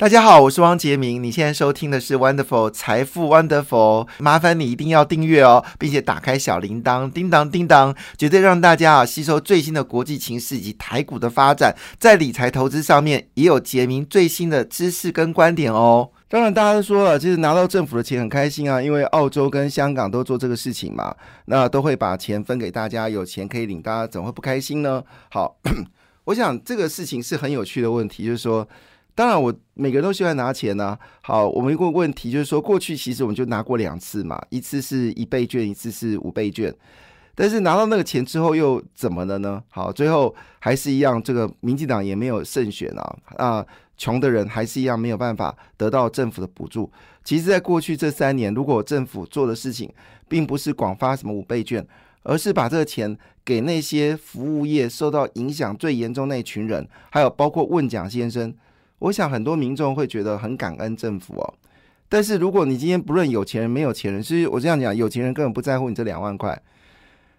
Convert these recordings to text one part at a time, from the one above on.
大家好，我是汪杰明。你现在收听的是 Wonderful 财富 Wonderful，麻烦你一定要订阅哦，并且打开小铃铛，叮当叮当，绝对让大家啊吸收最新的国际情势以及台股的发展，在理财投资上面也有杰明最新的知识跟观点哦。当然，大家都说了，就是拿到政府的钱很开心啊，因为澳洲跟香港都做这个事情嘛，那都会把钱分给大家，有钱可以领，大家怎么会不开心呢？好，我想这个事情是很有趣的问题，就是说。当然，我每个人都喜欢拿钱呢。好，我们一个问题就是说，过去其实我们就拿过两次嘛，一次是一倍券，一次是五倍券。但是拿到那个钱之后又怎么了呢？好，最后还是一样，这个民进党也没有胜选啊啊，穷的人还是一样没有办法得到政府的补助。其实，在过去这三年，如果政府做的事情并不是广发什么五倍券，而是把这个钱给那些服务业受到影响最严重那一群人，还有包括问蒋先生。我想很多民众会觉得很感恩政府哦，但是如果你今天不论有钱人没有钱人，其实我这样讲，有钱人根本不在乎你这两万块，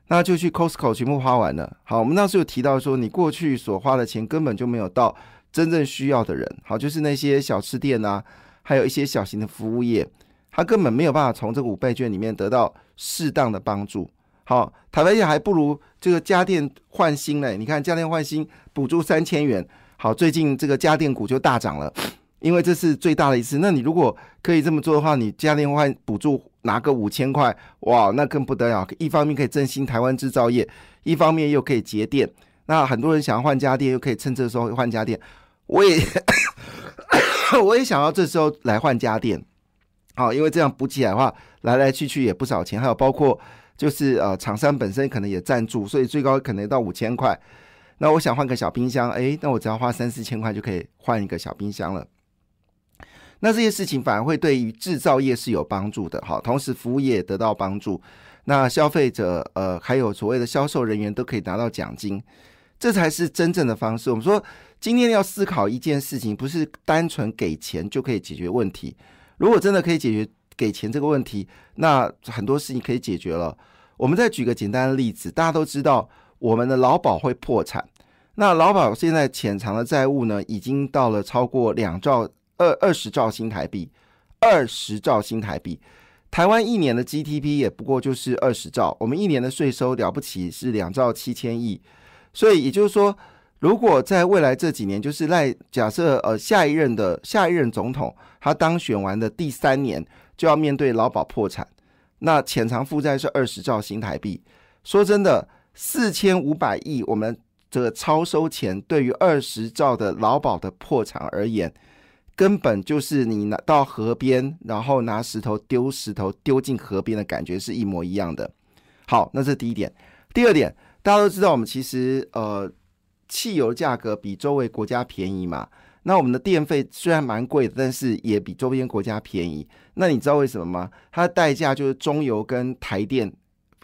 那就去 Costco 全部花完了。好，我们那时有提到说，你过去所花的钱根本就没有到真正需要的人，好，就是那些小吃店啊，还有一些小型的服务业，他根本没有办法从这个五倍券里面得到适当的帮助。好，台湾也还不如这个家电换新嘞，你看家电换新补助三千元。好，最近这个家电股就大涨了，因为这是最大的一次。那你如果可以这么做的话，你家电换补助拿个五千块，哇，那更不得了！一方面可以振兴台湾制造业，一方面又可以节电。那很多人想要换家电，又可以趁这时候换家电。我也 我也想要这时候来换家电，好，因为这样补起来的话，来来去去也不少钱。还有包括就是呃，厂商本身可能也赞助，所以最高可能到五千块。那我想换个小冰箱，哎，那我只要花三四千块就可以换一个小冰箱了。那这些事情反而会对于制造业是有帮助的，好，同时服务业得到帮助。那消费者，呃，还有所谓的销售人员都可以拿到奖金，这才是真正的方式。我们说，今天要思考一件事情，不是单纯给钱就可以解决问题。如果真的可以解决给钱这个问题，那很多事情可以解决了。我们再举个简单的例子，大家都知道。我们的劳保会破产，那劳保现在潜藏的债务呢，已经到了超过两兆二二十兆新台币，二十兆新台币。台湾一年的 GDP 也不过就是二十兆，我们一年的税收了不起是两兆七千亿。所以也就是说，如果在未来这几年，就是赖假设呃下一任的下一任总统他当选完的第三年就要面对劳保破产，那潜藏负债是二十兆新台币。说真的。四千五百亿，我们这个超收钱，对于二十兆的劳保的破产而言，根本就是你拿到河边，然后拿石头丢石头丢进河边的感觉是一模一样的。好，那这第一点。第二点，大家都知道，我们其实呃，汽油价格比周围国家便宜嘛。那我们的电费虽然蛮贵的，但是也比周边国家便宜。那你知道为什么吗？它的代价就是中油跟台电。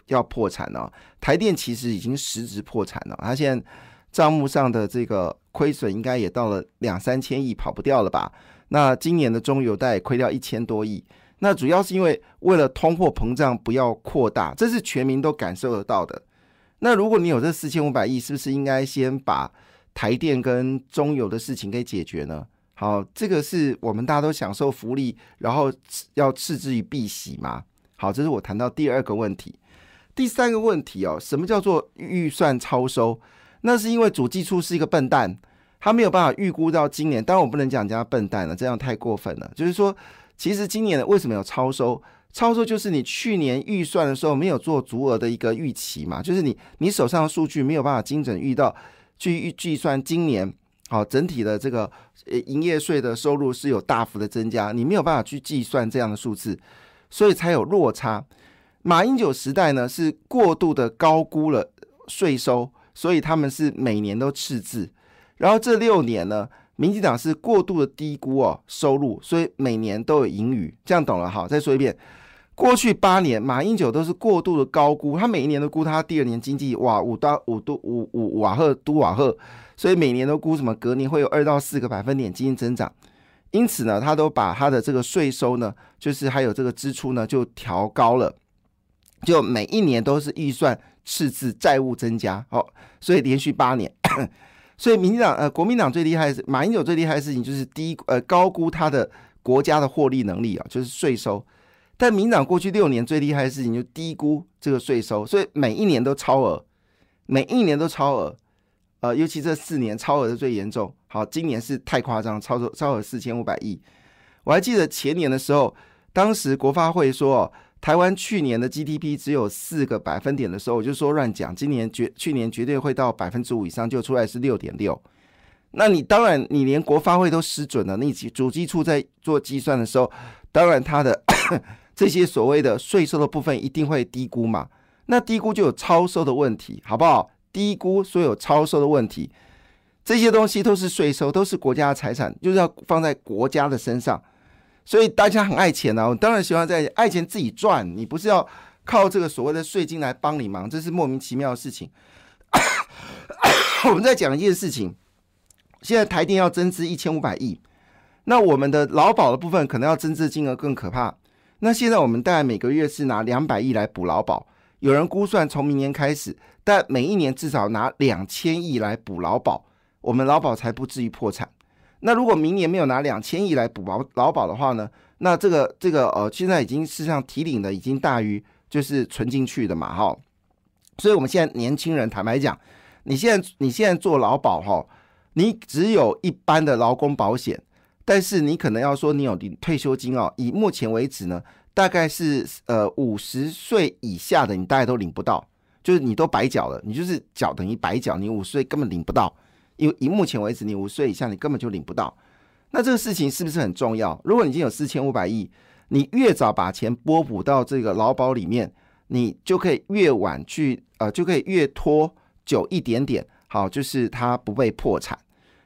要破产了，台电其实已经实质破产了，它现在账目上的这个亏损应该也到了两三千亿，跑不掉了吧？那今年的中油贷亏掉一千多亿，那主要是因为为了通货膨胀不要扩大，这是全民都感受得到的。那如果你有这四千五百亿，是不是应该先把台电跟中油的事情给解决呢？好，这个是我们大家都享受福利，然后要置之于避喜嘛？好，这是我谈到第二个问题。第三个问题哦，什么叫做预算超收？那是因为主计处是一个笨蛋，他没有办法预估到今年。当然，我不能讲人家笨蛋了，这样太过分了。就是说，其实今年为什么有超收？超收就是你去年预算的时候没有做足额的一个预期嘛，就是你你手上的数据没有办法精准预到去预计算今年好整体的这个营业税的收入是有大幅的增加，你没有办法去计算这样的数字，所以才有落差。马英九时代呢，是过度的高估了税收，所以他们是每年都赤字。然后这六年呢，民进党是过度的低估哦收入，所以每年都有盈余。这样懂了哈？再说一遍，过去八年马英九都是过度的高估，他每一年都估他第二年经济哇五到五度五五瓦赫都瓦赫，所以每年都估什么隔年会有二到四个百分点经济增长。因此呢，他都把他的这个税收呢，就是还有这个支出呢，就调高了。就每一年都是预算赤字，债务增加，好，所以连续八年，所以民进党呃国民党最厉害是马英九最厉害的事情就是低呃高估他的国家的获利能力啊，就是税收。但民党过去六年最厉害的事情就低估这个税收，所以每一年都超额，每一年都超额。呃，尤其这四年超额的最严重。好，今年是太夸张，超超超额四千五百亿。我还记得前年的时候，当时国发会说哦台湾去年的 GDP 只有四个百分点的时候，我就说乱讲，今年绝去年绝对会到百分之五以上，就出来是六点六。那你当然你连国发会都失准了，你主机处在做计算的时候，当然它的 这些所谓的税收的部分一定会低估嘛。那低估就有超收的问题，好不好？低估所有超收的问题，这些东西都是税收，都是国家的财产，就是要放在国家的身上。所以大家很爱钱呢，我当然喜欢在爱钱自己赚，你不是要靠这个所谓的税金来帮你忙，这是莫名其妙的事情。我们在讲一件事情，现在台电要增资一千五百亿，那我们的劳保的部分可能要增资金额更可怕。那现在我们大概每个月是拿两百亿来补劳保。有人估算，从明年开始，但每一年至少拿两千亿来补劳保，我们劳保才不至于破产。那如果明年没有拿两千亿来补保劳保的话呢？那这个这个呃，现在已经事实上提领的已经大于就是存进去的嘛，哈。所以我们现在年轻人坦白讲，你现在你现在做劳保哈，你只有一般的劳工保险，但是你可能要说你有退休金哦。以目前为止呢。大概是呃五十岁以下的，你大概都领不到，就是你都白缴了，你就是缴等于白缴，你五十岁根本领不到，因为以目前为止，你五岁以下你根本就领不到。那这个事情是不是很重要？如果你已经有四千五百亿，你越早把钱拨补到这个劳保里面，你就可以越晚去呃，就可以越拖久一点点，好，就是它不被破产。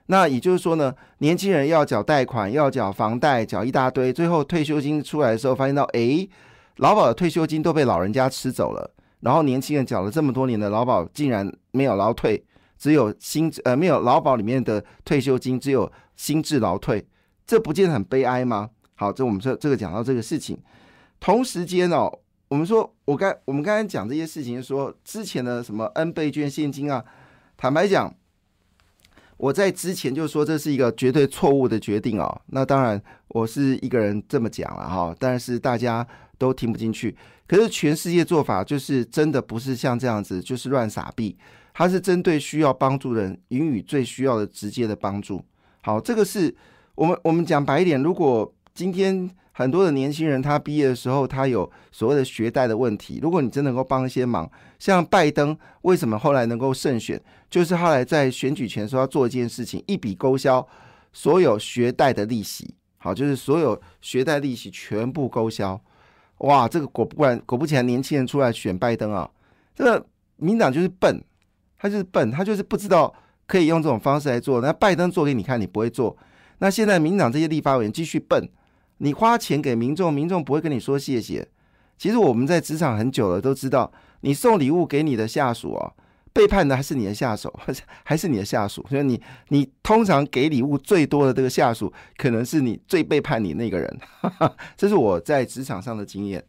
那也就是说呢，年轻人要缴贷款，要缴房贷，缴一大堆，最后退休金出来的时候，发现到，哎，劳保的退休金都被老人家吃走了，然后年轻人缴了这么多年的劳保，竟然没有劳退，只有新呃没有劳保里面的退休金，只有新制劳退，这不见得很悲哀吗？好，这我们说这个讲到这个事情，同时间哦，我们说我刚我们刚才讲这些事情，说之前的什么 N 倍券现金啊，坦白讲。我在之前就说这是一个绝对错误的决定哦。那当然我是一个人这么讲了哈，但是大家都听不进去。可是全世界做法就是真的不是像这样子，就是乱撒币。它是针对需要帮助的人，予以最需要的直接的帮助。好，这个是我们我们讲白一点，如果今天。很多的年轻人，他毕业的时候，他有所谓的学贷的问题。如果你真能够帮一些忙，像拜登为什么后来能够胜选，就是后来在选举前说要做一件事情，一笔勾销所有学贷的利息。好，就是所有学贷利息全部勾销。哇，这个果不然，果不其然，年轻人出来选拜登啊，这个民党就是笨，他就是笨，他就是不知道可以用这种方式来做。那拜登做给你看，你不会做。那现在民党这些立法委员继续笨。你花钱给民众，民众不会跟你说谢谢。其实我们在职场很久了，都知道你送礼物给你的下属哦，背叛的还是你的下属，还是你的下属。所以你你通常给礼物最多的这个下属，可能是你最背叛你那个人。这是我在职场上的经验。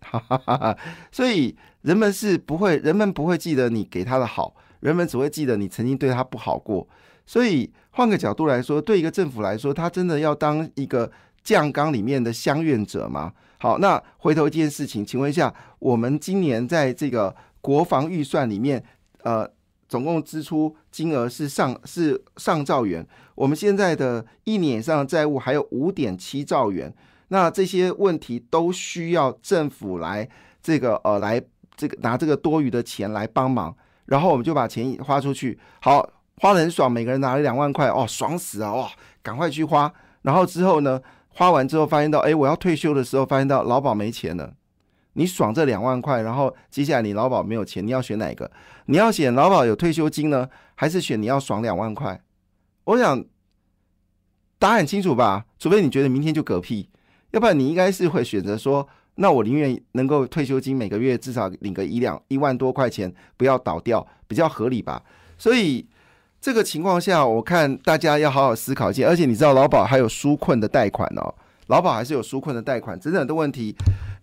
所以人们是不会，人们不会记得你给他的好，人们只会记得你曾经对他不好过。所以换个角度来说，对一个政府来说，他真的要当一个。酱缸里面的相愿者吗？好，那回头一件事情，请问一下，我们今年在这个国防预算里面，呃，总共支出金额是上是上兆元，我们现在的一年以上的债务还有五点七兆元，那这些问题都需要政府来这个呃来这个拿这个多余的钱来帮忙，然后我们就把钱花出去，好，花的很爽，每个人拿了两万块，哦，爽死啊，哇，赶快去花，然后之后呢？花完之后发现到，哎，我要退休的时候发现到劳保没钱了。你爽这两万块，然后接下来你劳保没有钱，你要选哪个？你要选劳保有退休金呢，还是选你要爽两万块？我想答案很清楚吧？除非你觉得明天就嗝屁，要不然你应该是会选择说，那我宁愿能够退休金每个月至少领个一两一万多块钱，不要倒掉，比较合理吧？所以。这个情况下，我看大家要好好思考一下。而且你知道，劳保还有纾困的贷款哦，劳保还是有纾困的贷款，等等的问题。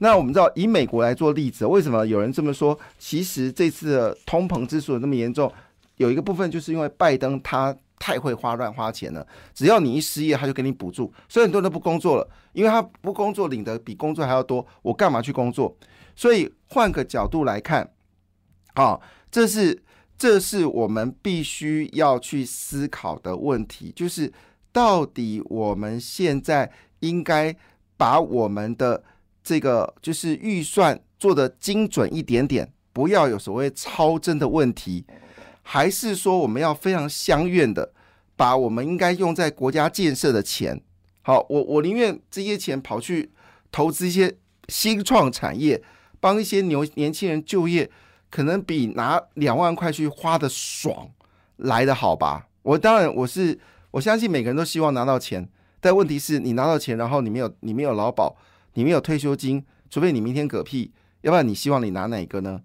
那我们知道，以美国来做例子，为什么有人这么说？其实这次的通膨之所以那么严重，有一个部分就是因为拜登他太会花乱花钱了。只要你一失业，他就给你补助，所以很多人都不工作了，因为他不工作领的比工作还要多，我干嘛去工作？所以换个角度来看，啊，这是这是我们必须要去思考的问题，就是到底我们现在应该把我们的这个就是预算做的精准一点点，不要有所谓超增的问题。还是说我们要非常相愿的，把我们应该用在国家建设的钱，好，我我宁愿这些钱跑去投资一些新创产业，帮一些牛年轻人就业，可能比拿两万块去花的爽来的好吧？我当然我是我相信每个人都希望拿到钱，但问题是你拿到钱，然后你没有你没有劳保，你没有退休金，除非你明天嗝屁，要不然你希望你拿哪个呢？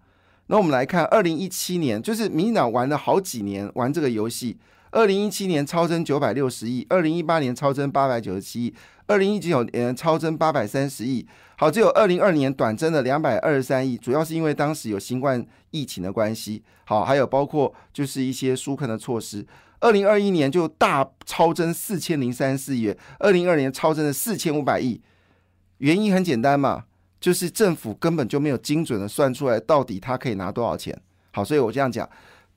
那我们来看，二零一七年就是民进党玩了好几年玩这个游戏。二零一七年超增九百六十亿，二零一八年超增八百九十七亿，二零一九年超增八百三十亿。好，只有二零二年短增的两百二十三亿，主要是因为当时有新冠疫情的关系。好，还有包括就是一些纾困的措施。二零二一年就大超增四千零三十四亿，二零二年超增了四千五百亿。原因很简单嘛。就是政府根本就没有精准的算出来到底他可以拿多少钱。好，所以我这样讲，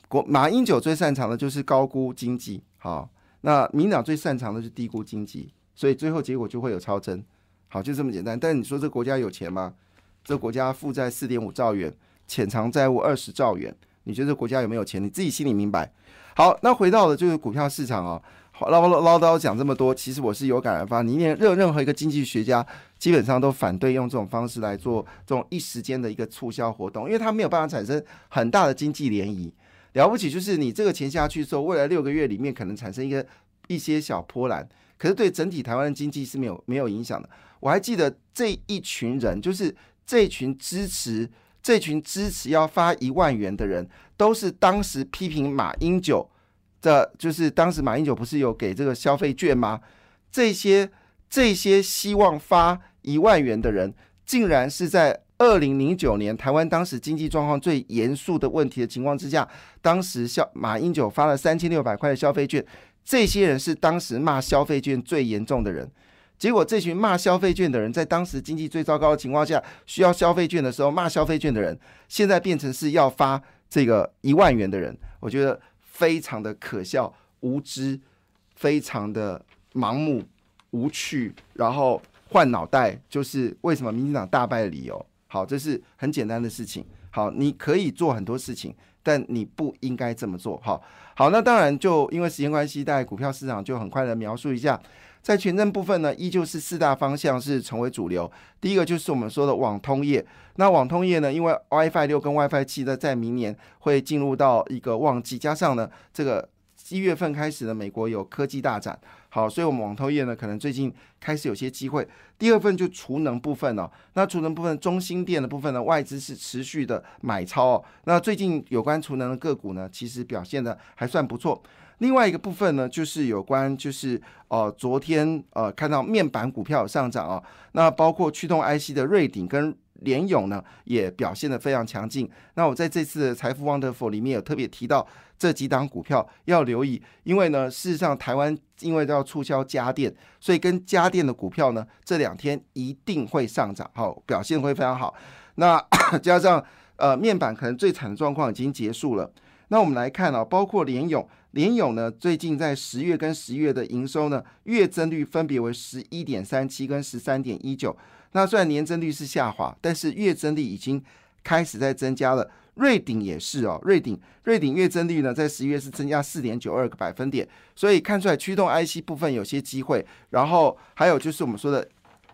国马英九最擅长的就是高估经济。好，那民党最擅长的是低估经济，所以最后结果就会有超增。好，就这么简单。但你说这国家有钱吗？这国家负债四点五兆元，潜藏债务二十兆元，你觉得国家有没有钱？你自己心里明白。好，那回到了就是股票市场啊。唠唠唠叨讲这么多，其实我是有感而发。你念任任何一个经济学家，基本上都反对用这种方式来做这种一时间的一个促销活动，因为它没有办法产生很大的经济涟漪。了不起就是你这个钱下去之后，未来六个月里面可能产生一个一些小波澜，可是对整体台湾的经济是没有没有影响的。我还记得这一群人，就是这群支持这群支持要发一万元的人，都是当时批评马英九。这就是当时马英九不是有给这个消费券吗？这些这些希望发一万元的人，竟然是在二零零九年台湾当时经济状况最严肃的问题的情况之下，当时消马英九发了三千六百块的消费券，这些人是当时骂消费券最严重的人。结果这群骂消费券的人，在当时经济最糟糕的情况下，需要消费券的时候骂消费券的人，现在变成是要发这个一万元的人，我觉得。非常的可笑、无知，非常的盲目、无趣，然后换脑袋，就是为什么民进党大败的理由。好，这是很简单的事情。好，你可以做很多事情，但你不应该这么做。好，好，那当然就因为时间关系，在股票市场就很快的描述一下。在权证部分呢，依旧是四大方向是成为主流。第一个就是我们说的网通业。那网通业呢，因为 WiFi 六跟 WiFi 七呢，在明年会进入到一个旺季，加上呢，这个一月份开始呢，美国有科技大展，好，所以我们网通业呢，可能最近开始有些机会。第二份就储能部分哦，那储能部分中心店的部分呢，外资是持续的买超哦。那最近有关储能的个股呢，其实表现的还算不错。另外一个部分呢，就是有关，就是呃，昨天呃看到面板股票上涨啊，那包括驱动 IC 的瑞鼎跟联咏呢，也表现的非常强劲。那我在这次财富 Wonderful 里面有特别提到这几档股票要留意，因为呢，事实上台湾因为都要促销家电，所以跟家电的股票呢，这两天一定会上涨，好，表现会非常好。那加上呃面板可能最惨的状况已经结束了。那我们来看啊，包括联咏。联咏呢，最近在十月跟十一月的营收呢，月增率分别为十一点三七跟十三点一九。那虽然年增率是下滑，但是月增率已经开始在增加了。瑞鼎也是哦，瑞鼎瑞鼎月增率呢，在十一月是增加四点九二个百分点，所以看出来驱动 IC 部分有些机会。然后还有就是我们说的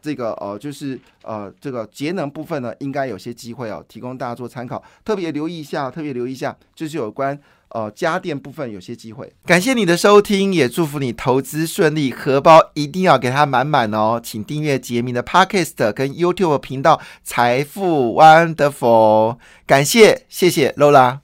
这个呃，就是呃这个节能部分呢，应该有些机会哦，提供大家做参考，特别留意一下，特别留意一下，就是有关。呃，家电部分有些机会。感谢你的收听，也祝福你投资顺利，荷包一定要给它满满哦。请订阅杰明的 Podcast 跟 YouTube 频道财富 Wonderful。感谢，谢谢 Lola。